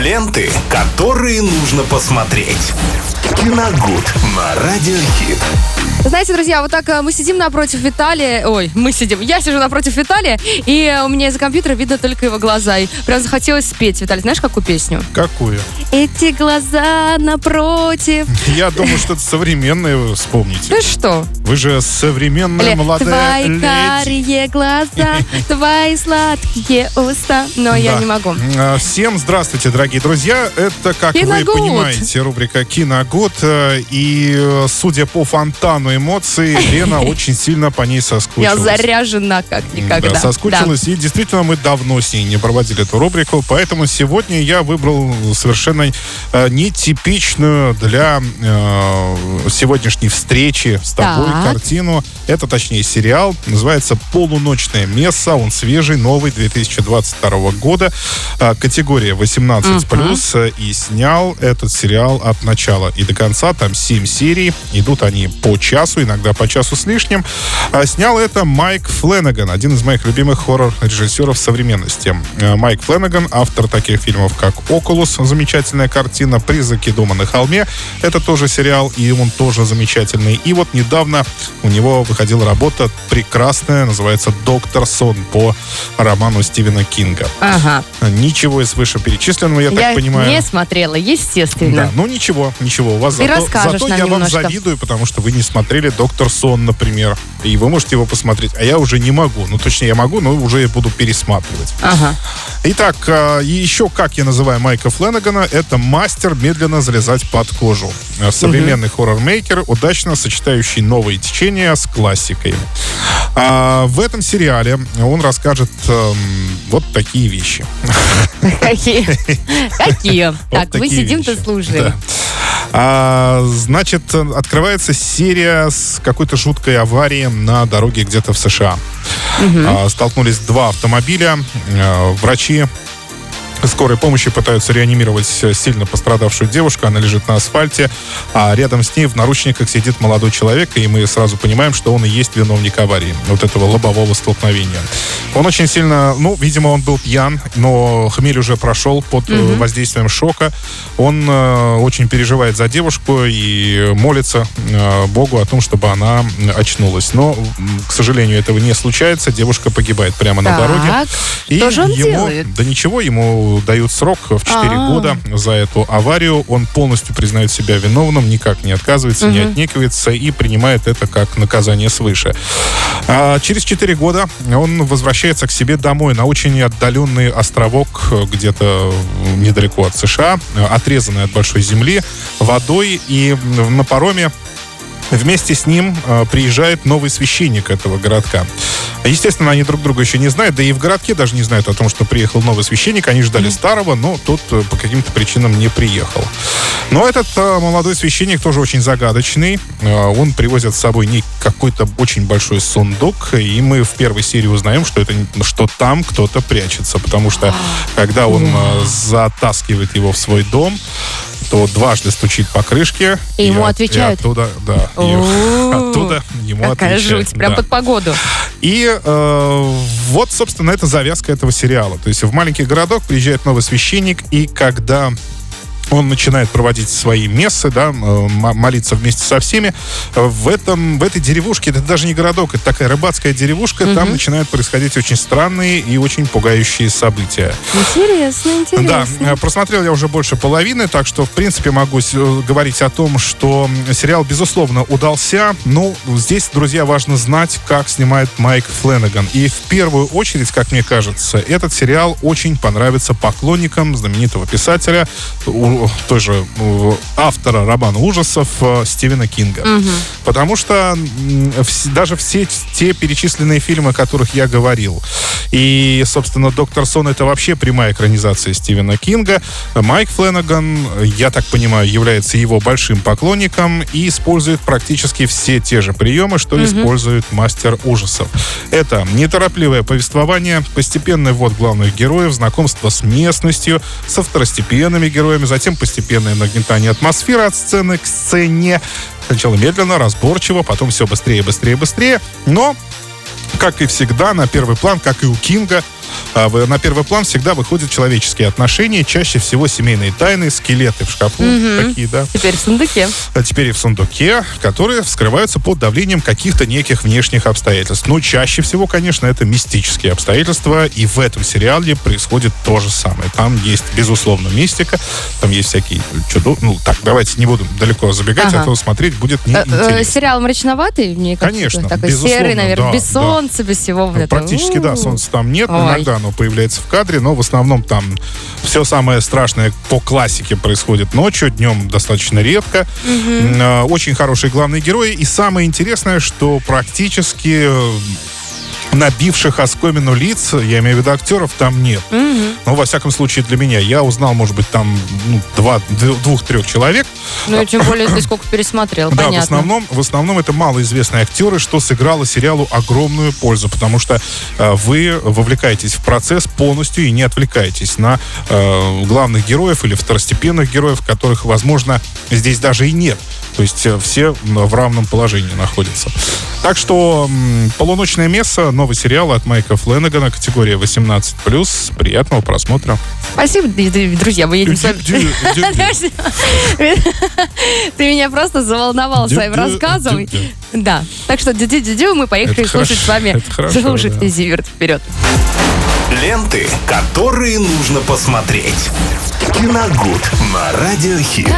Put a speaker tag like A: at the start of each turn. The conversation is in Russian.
A: Ленты, которые нужно посмотреть. Киногуд на Радиохит.
B: Знаете, друзья, вот так э, мы сидим напротив Виталия. Ой, мы сидим. Я сижу напротив Виталия, и э, у меня из-за компьютера видно только его глаза. И прям захотелось спеть. Виталий, знаешь, какую песню?
C: Какую?
B: Эти глаза напротив.
C: Я думаю, что-то современное вы вспомните.
B: Ну что?
C: Вы же современная молодая
B: твои
C: леди.
B: Глаза, твои сладкие уста. Но я не могу.
C: А, Всем здравствуйте, дорогие друзья. Это, как вы понимаете, рубрика «Киногуд». Э, И, э, судя по фонтану эмоций, Лена очень сильно по ней
B: Я
C: соскучилась.
B: заряжена как никогда.
C: Да, соскучилась. И действительно, мы давно с ней не проводили эту рубрику. Поэтому сегодня я выбрал совершенно э, нетипичную для сегодняшней встречи с тобой картину. Это, точнее, сериал. Называется «Полуночное место». Он свежий, новый, 2022 года. Э, категория 18+. э, И снял этот сериал от начала и до конца. Там 7 серий. Идут они по часу, иногда по часу с лишним. А снял это Майк Фленнеган, один из моих любимых хоррор-режиссеров современности. Э, Майк Фленнеган, автор таких фильмов, как «Окулус», замечательная картина, «Призраки дома на холме», это тоже сериал, и он тоже замечательный. И вот недавно у него выходила работа прекрасная, называется «Доктор Сон» по роману Стивена Кинга.
B: Ага.
C: Ничего из вышеперечисленного, я,
B: Я
C: так понимаю...
B: не смотрела, естественно.
C: Да, ну ничего, ничего. У вас
B: Ты
C: зато, зато я вам
B: немножко.
C: завидую, потому что вы не смотрели Доктор Сон, например. И вы можете его посмотреть, а я уже не могу. Ну, точнее, я могу, но уже буду пересматривать.
B: Ага.
C: Итак, и еще как я называю Майка Фленнегана, это мастер медленно залезать под кожу. Современный хоррор-мейкер, удачно сочетающий новые течения с классикой. А в этом сериале он расскажет эм, вот такие вещи.
B: Какие? Какие? Так, мы сидим-то слушаем.
C: А, значит, э, открывается серия с какой-то жуткой аварией на дороге где-то в США. А, столкнулись два автомобиля. Э, Врачи скорой помощи пытаются реанимировать э, сильно пострадавшую девушку. Она лежит на асфальте, а рядом с ней в наручниках сидит молодой человек, и мы сразу понимаем, что он и есть виновник аварии, вот этого лобового столкновения. Он очень сильно, ну, видимо, он был пьян, но хмель уже прошел под э, воздействием шока. Он э, очень переживает за девушку и молится э, Богу о том, чтобы она очнулась. Но, к сожалению, этого не случается. Девушка погибает прямо на
B: Так,
C: дороге.
B: что же он
C: ему,
B: делает?
C: Да ничего, ему дают срок в 4
B: А.
C: года за эту аварию. Он полностью признает себя виновным, никак не отказывается, не отнекивается и принимает это как наказание свыше. А через 4 года он возвращается к себе домой на очень отдаленный островок где-то недалеко от США, отрезанный от большой земли, водой и на пароме Вместе с ним э, приезжает новый священник этого городка. Естественно, они друг друга еще не знают, да и в городке даже не знают о том, что приехал новый священник. Они ждали старого, но тот э, по каким-то причинам не приехал. Но этот э, молодой священник тоже очень загадочный. Э, он привозит с собой не какой-то очень большой сундук, и мы в первой серии узнаем, что это что там кто-то прячется, потому что когда он э, затаскивает его в свой дом, то дважды стучит по крышке.
B: И ему
C: от-
B: отвечают?
C: оттуда, да. и оттуда ему
B: Какая
C: отвечают.
B: жуть, прям
C: да.
B: под погоду.
C: И э, вот, собственно, это завязка этого сериала. То есть в маленький городок приезжает новый священник, и когда он начинает проводить свои мессы, да, молиться вместе со всеми. В, этом, в этой деревушке, это даже не городок, это такая рыбацкая деревушка, там начинают происходить очень странные и очень пугающие события.
B: Интересно,
C: Да,
B: интересно.
C: э, просмотрел я уже больше половины, так что, в принципе, могу э, говорить о том, что сериал, безусловно, удался. Ну, здесь, друзья, важно знать, как снимает Майк Фленнеган. И в первую очередь, как мне кажется, этот сериал очень понравится поклонникам знаменитого писателя, у- той же э, автора романа ужасов э, Стивена Кинга. Потому что даже все те перечисленные фильмы, о которых я говорил, и, собственно, «Доктор Сон» — это вообще прямая экранизация Стивена Кинга. Майк Фленнеган, я так понимаю, является его большим поклонником и использует практически все те же приемы, что использует мастер ужасов. Это неторопливое повествование, постепенный ввод главных героев, знакомство с местностью, со второстепенными героями, затем постепенное нагнетание атмосферы от сцены к сцене. Сначала медленно, разборчиво, потом все быстрее, быстрее, быстрее. Но как и всегда, на первый план, как и у Кинга, на первый план всегда выходят человеческие отношения, чаще всего семейные тайны, скелеты в шкафу, такие, да.
B: Теперь в сундуке.
C: А теперь и в сундуке, которые вскрываются под давлением каких-то неких внешних обстоятельств. Но чаще всего, конечно, это мистические обстоятельства, и в этом сериале происходит то же самое. Там есть, безусловно, мистика, там есть всякие чудо... Ну, так, давайте не буду далеко забегать,
B: Ага.
C: а то смотреть будет
B: Э, э,
C: неинтересно.
B: сериал мрачноватый, мне кажется.
C: Конечно,
B: Такой
C: безусловно,
B: серый, наверное,
C: да,
B: без
C: да.
B: солнца, без всего вот
C: Ну,
B: этого.
C: Практически, да, солнца там нет.
B: Ой.
C: Иногда оно появляется в кадре, но в основном там все самое страшное по классике происходит ночью, днем достаточно редко. Э, Очень хорошие главные герои. И самое интересное, что практически э, набивших оскомину лиц, я имею в виду актеров, там нет.
B: Мгм.
C: Ну, во всяком случае, для меня. Я узнал, может быть, там ну, два, двух-трех человек.
B: Ну, и тем более ты сколько пересмотрел,
C: Да, в
B: понятно.
C: основном, в основном это малоизвестные актеры, что сыграло сериалу огромную пользу, потому что э, вы вовлекаетесь в процесс полностью и не отвлекаетесь на э, главных героев или второстепенных героев, которых, возможно, здесь даже и нет. То есть э, все в равном положении находятся. Так что «Полуночное место» новый сериал от Майка Фленнегана, категория 18+. Приятного просмотра.
B: Спасибо, друзья, мы едем с вами... Ты меня просто заволновал своим рассказом. Да. Так что дю-дю-дю, мы поехали слушать с вами. Слушать. Зиверт вперед.
A: Ленты, которые нужно посмотреть. Киногуд на радиохит.